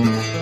Mm-hmm.